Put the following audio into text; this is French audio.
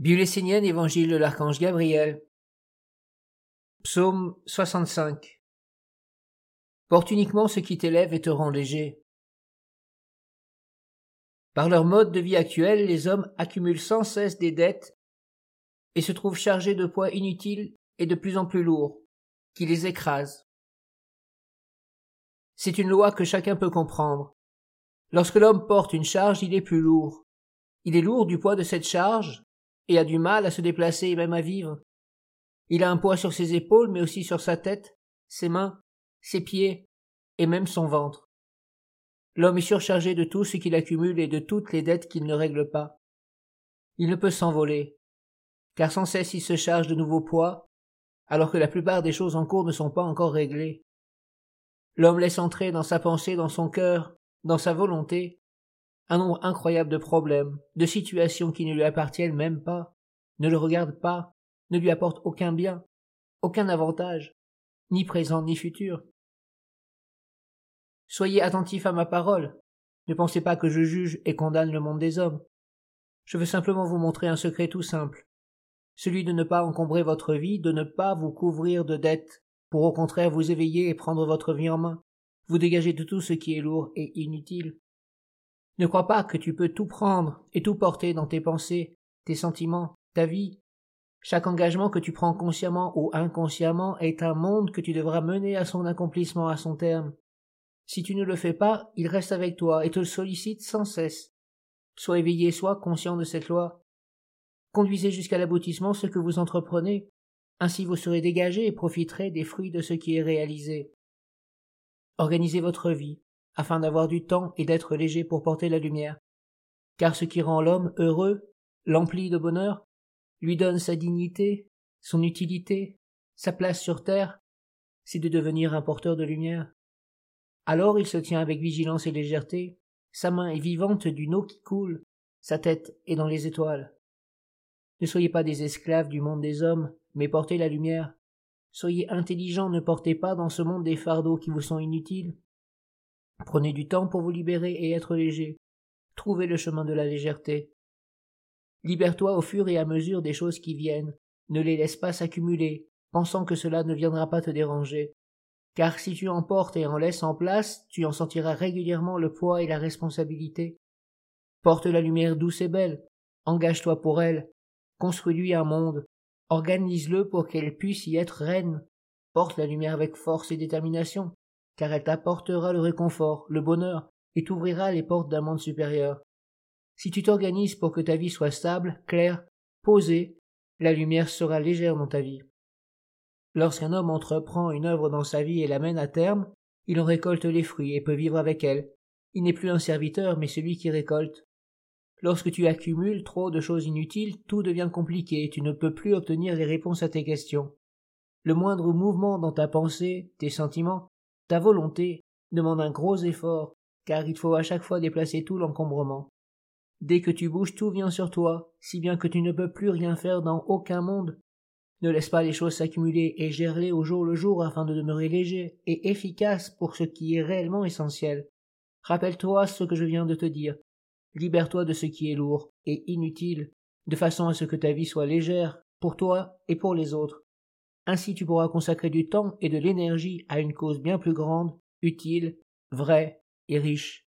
Bible essénienne, Évangile de l'Archange Gabriel. Psaume 65. Porte uniquement ce qui t'élève et te rend léger. Par leur mode de vie actuel, les hommes accumulent sans cesse des dettes et se trouvent chargés de poids inutiles et de plus en plus lourds, qui les écrasent. C'est une loi que chacun peut comprendre. Lorsque l'homme porte une charge, il est plus lourd. Il est lourd du poids de cette charge, et a du mal à se déplacer et même à vivre. Il a un poids sur ses épaules, mais aussi sur sa tête, ses mains, ses pieds, et même son ventre. L'homme est surchargé de tout ce qu'il accumule et de toutes les dettes qu'il ne règle pas. Il ne peut s'envoler, car sans cesse il se charge de nouveaux poids, alors que la plupart des choses en cours ne sont pas encore réglées. L'homme laisse entrer dans sa pensée, dans son cœur, dans sa volonté, un nombre incroyable de problèmes, de situations qui ne lui appartiennent même pas, ne le regardent pas, ne lui apportent aucun bien, aucun avantage, ni présent ni futur. Soyez attentifs à ma parole. Ne pensez pas que je juge et condamne le monde des hommes. Je veux simplement vous montrer un secret tout simple. Celui de ne pas encombrer votre vie, de ne pas vous couvrir de dettes, pour au contraire vous éveiller et prendre votre vie en main, vous dégager de tout ce qui est lourd et inutile, ne crois pas que tu peux tout prendre et tout porter dans tes pensées, tes sentiments, ta vie. Chaque engagement que tu prends consciemment ou inconsciemment est un monde que tu devras mener à son accomplissement à son terme. Si tu ne le fais pas, il reste avec toi et te sollicite sans cesse. Sois éveillé, sois conscient de cette loi. Conduisez jusqu'à l'aboutissement ce que vous entreprenez. Ainsi vous serez dégagé et profiterez des fruits de ce qui est réalisé. Organisez votre vie, afin d'avoir du temps et d'être léger pour porter la lumière. Car ce qui rend l'homme heureux, l'emplit de bonheur, lui donne sa dignité, son utilité, sa place sur terre, c'est de devenir un porteur de lumière. Alors il se tient avec vigilance et légèreté, sa main est vivante d'une eau qui coule, sa tête est dans les étoiles. Ne soyez pas des esclaves du monde des hommes, mais portez la lumière. Soyez intelligents, ne portez pas dans ce monde des fardeaux qui vous sont inutiles. Prenez du temps pour vous libérer et être léger. Trouvez le chemin de la légèreté. Libère-toi au fur et à mesure des choses qui viennent. Ne les laisse pas s'accumuler, pensant que cela ne viendra pas te déranger. Car si tu en portes et en laisses en place, tu en sentiras régulièrement le poids et la responsabilité. Porte la lumière douce et belle. Engage-toi pour elle. Construis-lui un monde. Organise-le pour qu'elle puisse y être reine. Porte la lumière avec force et détermination car elle t'apportera le réconfort, le bonheur, et t'ouvrira les portes d'un monde supérieur. Si tu t'organises pour que ta vie soit stable, claire, posée, la lumière sera légère dans ta vie. Lorsqu'un homme entreprend une œuvre dans sa vie et l'amène à terme, il en récolte les fruits et peut vivre avec elle. Il n'est plus un serviteur, mais celui qui récolte. Lorsque tu accumules trop de choses inutiles, tout devient compliqué et tu ne peux plus obtenir les réponses à tes questions. Le moindre mouvement dans ta pensée, tes sentiments, ta volonté demande un gros effort, car il faut à chaque fois déplacer tout l'encombrement. Dès que tu bouges, tout vient sur toi, si bien que tu ne peux plus rien faire dans aucun monde. Ne laisse pas les choses s'accumuler et gère-les au jour le jour afin de demeurer léger et efficace pour ce qui est réellement essentiel. Rappelle-toi ce que je viens de te dire. Libère-toi de ce qui est lourd et inutile, de façon à ce que ta vie soit légère pour toi et pour les autres. Ainsi tu pourras consacrer du temps et de l'énergie à une cause bien plus grande, utile, vraie et riche.